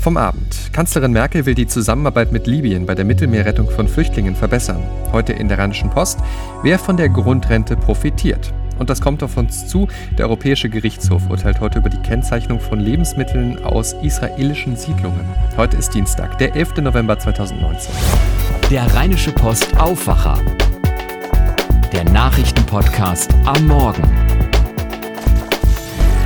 Vom Abend. Kanzlerin Merkel will die Zusammenarbeit mit Libyen bei der Mittelmeerrettung von Flüchtlingen verbessern. Heute in der Rheinischen Post. Wer von der Grundrente profitiert? Und das kommt auf uns zu. Der Europäische Gerichtshof urteilt heute über die Kennzeichnung von Lebensmitteln aus israelischen Siedlungen. Heute ist Dienstag, der 11. November 2019. Der Rheinische Post Aufwacher. Der Nachrichtenpodcast am Morgen.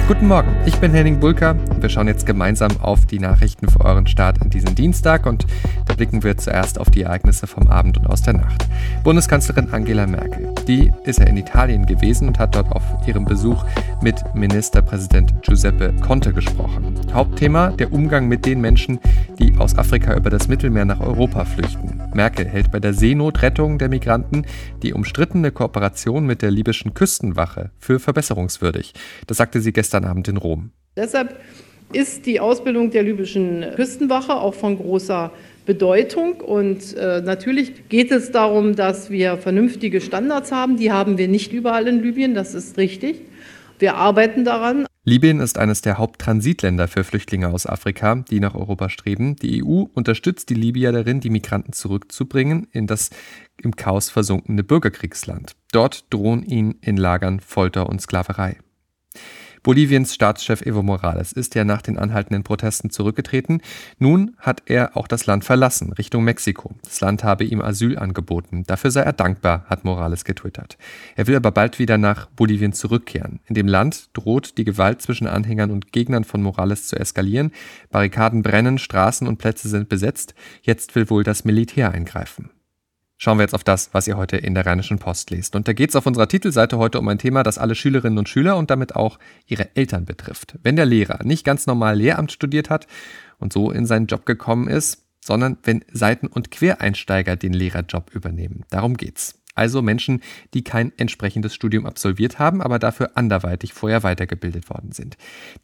Guten Morgen, ich bin Henning Bulka und wir schauen jetzt gemeinsam auf die Nachrichten für euren Start an diesem Dienstag und da blicken wir zuerst auf die Ereignisse vom Abend und aus der Nacht. Bundeskanzlerin Angela Merkel, die ist ja in Italien gewesen und hat dort auf ihrem Besuch mit Ministerpräsident Giuseppe Conte gesprochen. Hauptthema der Umgang mit den Menschen, die aus Afrika über das Mittelmeer nach Europa flüchten. Merkel hält bei der Seenotrettung der Migranten die umstrittene Kooperation mit der libyschen Küstenwache für verbesserungswürdig. Das sagte sie gestern Abend in Rom. Deshalb ist die Ausbildung der libyschen Küstenwache auch von großer Bedeutung. Und äh, natürlich geht es darum, dass wir vernünftige Standards haben. Die haben wir nicht überall in Libyen, das ist richtig. Wir arbeiten daran. Libyen ist eines der Haupttransitländer für Flüchtlinge aus Afrika, die nach Europa streben. Die EU unterstützt die Libyer darin, die Migranten zurückzubringen in das im Chaos versunkene Bürgerkriegsland. Dort drohen ihnen in Lagern Folter und Sklaverei. Boliviens Staatschef Evo Morales ist ja nach den anhaltenden Protesten zurückgetreten. Nun hat er auch das Land verlassen, Richtung Mexiko. Das Land habe ihm Asyl angeboten. Dafür sei er dankbar, hat Morales getwittert. Er will aber bald wieder nach Bolivien zurückkehren. In dem Land droht die Gewalt zwischen Anhängern und Gegnern von Morales zu eskalieren. Barrikaden brennen, Straßen und Plätze sind besetzt. Jetzt will wohl das Militär eingreifen. Schauen wir jetzt auf das, was ihr heute in der Rheinischen Post lest. Und da geht es auf unserer Titelseite heute um ein Thema, das alle Schülerinnen und Schüler und damit auch ihre Eltern betrifft. Wenn der Lehrer nicht ganz normal Lehramt studiert hat und so in seinen Job gekommen ist, sondern wenn Seiten- und Quereinsteiger den Lehrerjob übernehmen. Darum geht's also Menschen, die kein entsprechendes Studium absolviert haben, aber dafür anderweitig vorher weitergebildet worden sind.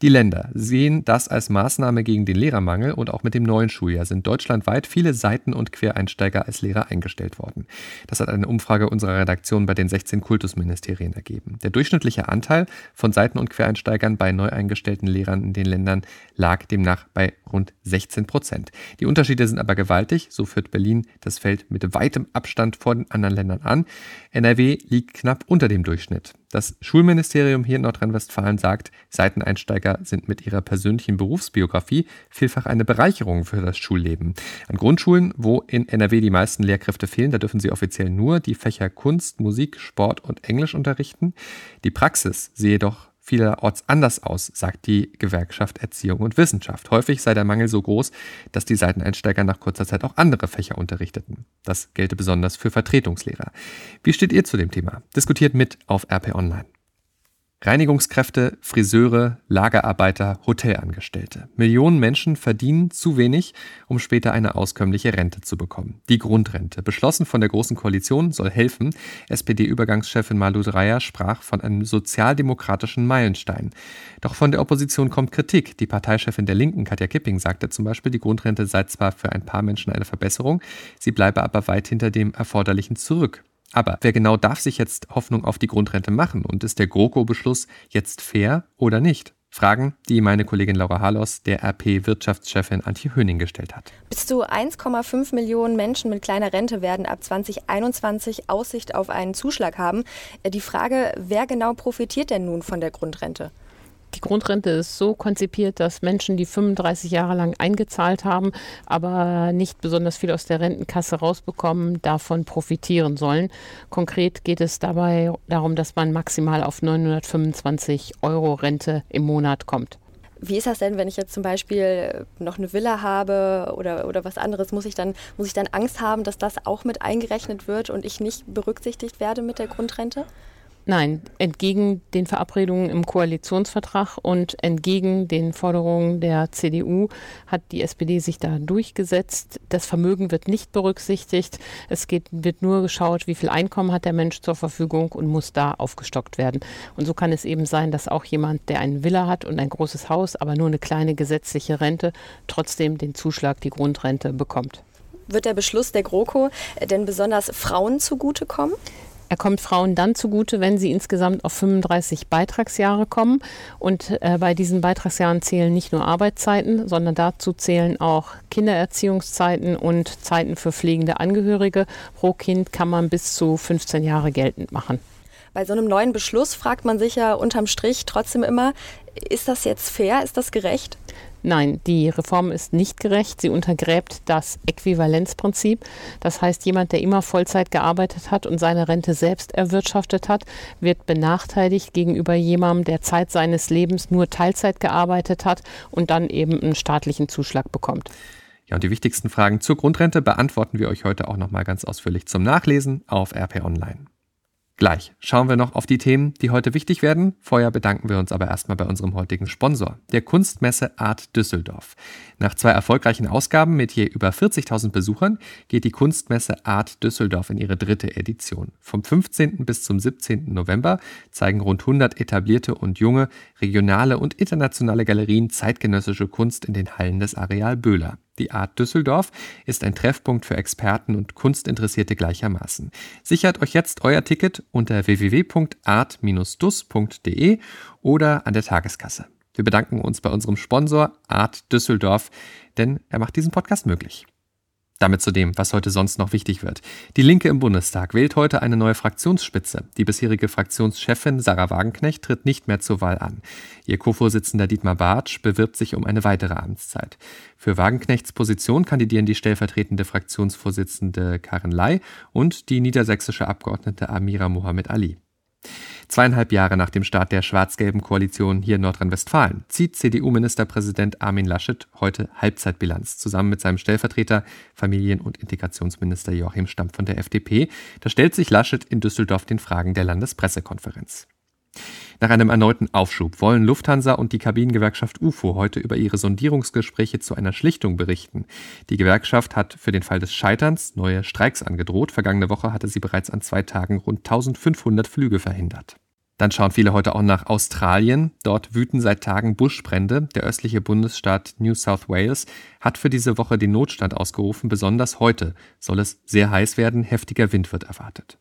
Die Länder sehen das als Maßnahme gegen den Lehrermangel und auch mit dem neuen Schuljahr sind deutschlandweit viele Seiten- und Quereinsteiger als Lehrer eingestellt worden. Das hat eine Umfrage unserer Redaktion bei den 16 Kultusministerien ergeben. Der durchschnittliche Anteil von Seiten- und Quereinsteigern bei neu eingestellten Lehrern in den Ländern lag demnach bei rund 16 Prozent. Die Unterschiede sind aber gewaltig, so führt Berlin das Feld mit weitem Abstand vor den anderen Ländern an. NRW liegt knapp unter dem Durchschnitt. Das Schulministerium hier in Nordrhein-Westfalen sagt, Seiteneinsteiger sind mit ihrer persönlichen Berufsbiografie vielfach eine Bereicherung für das Schulleben. An Grundschulen, wo in NRW die meisten Lehrkräfte fehlen, da dürfen sie offiziell nur die Fächer Kunst, Musik, Sport und Englisch unterrichten. Die Praxis sehe doch vielerorts anders aus, sagt die Gewerkschaft Erziehung und Wissenschaft. Häufig sei der Mangel so groß, dass die Seiteneinsteiger nach kurzer Zeit auch andere Fächer unterrichteten. Das gelte besonders für Vertretungslehrer. Wie steht ihr zu dem Thema? Diskutiert mit auf RP Online. Reinigungskräfte, Friseure, Lagerarbeiter, Hotelangestellte. Millionen Menschen verdienen zu wenig, um später eine auskömmliche Rente zu bekommen. Die Grundrente, beschlossen von der Großen Koalition, soll helfen. SPD-Übergangschefin Malu Dreyer sprach von einem sozialdemokratischen Meilenstein. Doch von der Opposition kommt Kritik. Die Parteichefin der Linken, Katja Kipping, sagte zum Beispiel, die Grundrente sei zwar für ein paar Menschen eine Verbesserung, sie bleibe aber weit hinter dem Erforderlichen zurück. Aber wer genau darf sich jetzt Hoffnung auf die Grundrente machen? Und ist der GroKo-Beschluss jetzt fair oder nicht? Fragen, die meine Kollegin Laura Harlos der RP-Wirtschaftschefin Antje Höning gestellt hat. Bis zu 1,5 Millionen Menschen mit kleiner Rente werden ab 2021 Aussicht auf einen Zuschlag haben. Die Frage, wer genau profitiert denn nun von der Grundrente? Die Grundrente ist so konzipiert, dass Menschen, die 35 Jahre lang eingezahlt haben, aber nicht besonders viel aus der Rentenkasse rausbekommen, davon profitieren sollen. Konkret geht es dabei darum, dass man maximal auf 925 Euro Rente im Monat kommt. Wie ist das denn, wenn ich jetzt zum Beispiel noch eine Villa habe oder, oder was anderes? Muss ich, dann, muss ich dann Angst haben, dass das auch mit eingerechnet wird und ich nicht berücksichtigt werde mit der Grundrente? Nein, entgegen den Verabredungen im Koalitionsvertrag und entgegen den Forderungen der CDU hat die SPD sich da durchgesetzt. Das Vermögen wird nicht berücksichtigt. Es geht, wird nur geschaut, wie viel Einkommen hat der Mensch zur Verfügung und muss da aufgestockt werden. Und so kann es eben sein, dass auch jemand, der eine Villa hat und ein großes Haus, aber nur eine kleine gesetzliche Rente, trotzdem den Zuschlag, die Grundrente bekommt. Wird der Beschluss der GroKo denn besonders Frauen zugutekommen? Er kommt Frauen dann zugute, wenn sie insgesamt auf 35 Beitragsjahre kommen. Und äh, bei diesen Beitragsjahren zählen nicht nur Arbeitszeiten, sondern dazu zählen auch Kindererziehungszeiten und Zeiten für pflegende Angehörige. Pro Kind kann man bis zu 15 Jahre geltend machen. Bei so einem neuen Beschluss fragt man sich ja unterm Strich trotzdem immer, ist das jetzt fair? Ist das gerecht? Nein, die Reform ist nicht gerecht. Sie untergräbt das Äquivalenzprinzip. Das heißt, jemand, der immer Vollzeit gearbeitet hat und seine Rente selbst erwirtschaftet hat, wird benachteiligt gegenüber jemandem, der Zeit seines Lebens nur Teilzeit gearbeitet hat und dann eben einen staatlichen Zuschlag bekommt. Ja, und die wichtigsten Fragen zur Grundrente beantworten wir euch heute auch nochmal ganz ausführlich zum Nachlesen auf RP Online. Gleich schauen wir noch auf die Themen, die heute wichtig werden. Vorher bedanken wir uns aber erstmal bei unserem heutigen Sponsor, der Kunstmesse Art Düsseldorf. Nach zwei erfolgreichen Ausgaben mit je über 40.000 Besuchern geht die Kunstmesse Art Düsseldorf in ihre dritte Edition. Vom 15. bis zum 17. November zeigen rund 100 etablierte und junge, regionale und internationale Galerien zeitgenössische Kunst in den Hallen des Areal Böhler. Die Art Düsseldorf ist ein Treffpunkt für Experten und Kunstinteressierte gleichermaßen. Sichert euch jetzt euer Ticket unter www.art-dus.de oder an der Tageskasse. Wir bedanken uns bei unserem Sponsor Art Düsseldorf, denn er macht diesen Podcast möglich. Damit zu dem, was heute sonst noch wichtig wird. Die Linke im Bundestag wählt heute eine neue Fraktionsspitze. Die bisherige Fraktionschefin Sarah Wagenknecht tritt nicht mehr zur Wahl an. Ihr Co-Vorsitzender Dietmar Bartsch bewirbt sich um eine weitere Amtszeit. Für Wagenknechts Position kandidieren die stellvertretende Fraktionsvorsitzende Karin Ley und die niedersächsische Abgeordnete Amira Mohamed Ali. Zweieinhalb Jahre nach dem Start der schwarz-gelben Koalition hier in Nordrhein-Westfalen zieht CDU-Ministerpräsident Armin Laschet heute Halbzeitbilanz zusammen mit seinem Stellvertreter Familien- und Integrationsminister Joachim Stamp von der FDP. Da stellt sich Laschet in Düsseldorf den Fragen der Landespressekonferenz. Nach einem erneuten Aufschub wollen Lufthansa und die Kabinengewerkschaft UFO heute über ihre Sondierungsgespräche zu einer Schlichtung berichten. Die Gewerkschaft hat für den Fall des Scheiterns neue Streiks angedroht. Vergangene Woche hatte sie bereits an zwei Tagen rund 1500 Flüge verhindert. Dann schauen viele heute auch nach Australien. Dort wüten seit Tagen Buschbrände. Der östliche Bundesstaat New South Wales hat für diese Woche den Notstand ausgerufen. Besonders heute soll es sehr heiß werden. Heftiger Wind wird erwartet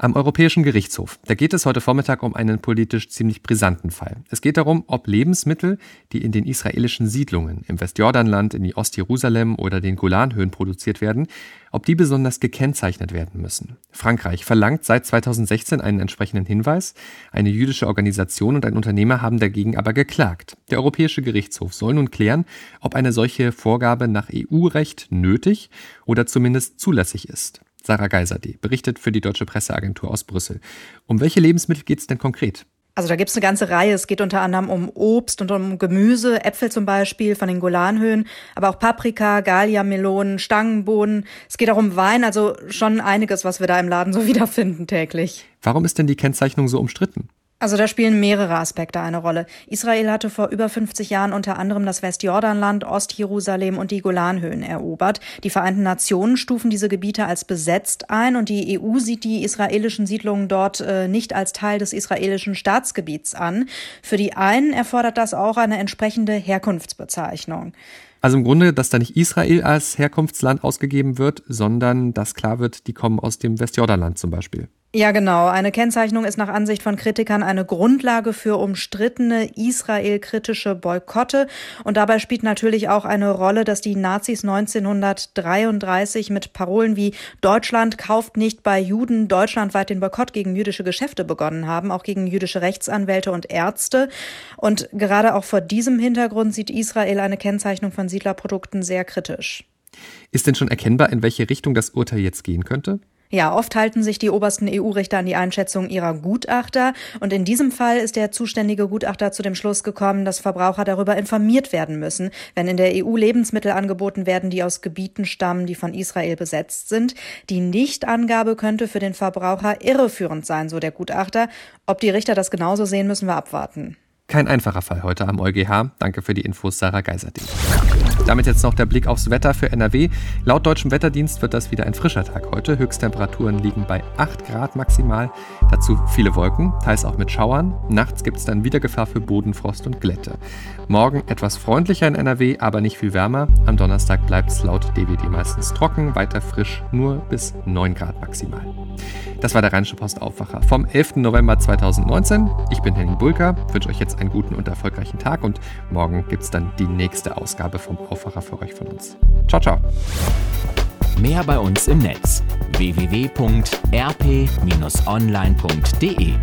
am Europäischen Gerichtshof. Da geht es heute Vormittag um einen politisch ziemlich brisanten Fall. Es geht darum, ob Lebensmittel, die in den israelischen Siedlungen im Westjordanland, in die Ostjerusalem oder den Golanhöhen produziert werden, ob die besonders gekennzeichnet werden müssen. Frankreich verlangt seit 2016 einen entsprechenden Hinweis. Eine jüdische Organisation und ein Unternehmer haben dagegen aber geklagt. Der Europäische Gerichtshof soll nun klären, ob eine solche Vorgabe nach EU-Recht nötig oder zumindest zulässig ist. Sarah Geiserde berichtet für die Deutsche Presseagentur aus Brüssel. Um welche Lebensmittel geht es denn konkret? Also da gibt es eine ganze Reihe. Es geht unter anderem um Obst und um Gemüse, Äpfel zum Beispiel von den Golanhöhen, aber auch Paprika, Gallia, Melonen, Stangenbohnen. Es geht auch um Wein, also schon einiges, was wir da im Laden so wiederfinden täglich. Warum ist denn die Kennzeichnung so umstritten? Also da spielen mehrere Aspekte eine Rolle. Israel hatte vor über 50 Jahren unter anderem das Westjordanland, Ostjerusalem und die Golanhöhen erobert. Die Vereinten Nationen stufen diese Gebiete als besetzt ein und die EU sieht die israelischen Siedlungen dort äh, nicht als Teil des israelischen Staatsgebiets an. Für die einen erfordert das auch eine entsprechende Herkunftsbezeichnung. Also im Grunde, dass da nicht Israel als Herkunftsland ausgegeben wird, sondern dass klar wird, die kommen aus dem Westjordanland zum Beispiel. Ja, genau. Eine Kennzeichnung ist nach Ansicht von Kritikern eine Grundlage für umstrittene israelkritische Boykotte. Und dabei spielt natürlich auch eine Rolle, dass die Nazis 1933 mit Parolen wie Deutschland kauft nicht bei Juden deutschlandweit den Boykott gegen jüdische Geschäfte begonnen haben, auch gegen jüdische Rechtsanwälte und Ärzte. Und gerade auch vor diesem Hintergrund sieht Israel eine Kennzeichnung von Siedlerprodukten sehr kritisch. Ist denn schon erkennbar, in welche Richtung das Urteil jetzt gehen könnte? Ja, oft halten sich die obersten EU-Richter an die Einschätzung ihrer Gutachter. Und in diesem Fall ist der zuständige Gutachter zu dem Schluss gekommen, dass Verbraucher darüber informiert werden müssen, wenn in der EU Lebensmittel angeboten werden, die aus Gebieten stammen, die von Israel besetzt sind. Die Nichtangabe könnte für den Verbraucher irreführend sein, so der Gutachter. Ob die Richter das genauso sehen, müssen wir abwarten. Kein einfacher Fall heute am EuGH. Danke für die Infos, Sarah Geiserding. Damit jetzt noch der Blick aufs Wetter für NRW. Laut deutschem Wetterdienst wird das wieder ein frischer Tag heute. Höchsttemperaturen liegen bei 8 Grad maximal. Dazu viele Wolken, teils auch mit Schauern. Nachts gibt es dann wieder Gefahr für Bodenfrost und Glätte. Morgen etwas freundlicher in NRW, aber nicht viel wärmer. Am Donnerstag bleibt es laut DWD meistens trocken, weiter frisch, nur bis 9 Grad maximal. Das war der Rheinische Post Aufwacher vom 11. November 2019. Ich bin Henning Bulka, wünsche euch jetzt einen guten und erfolgreichen Tag und morgen gibt es dann die nächste Ausgabe vom Aufwacher für euch von uns. Ciao, ciao. Mehr bei uns im Netz www.rp-online.de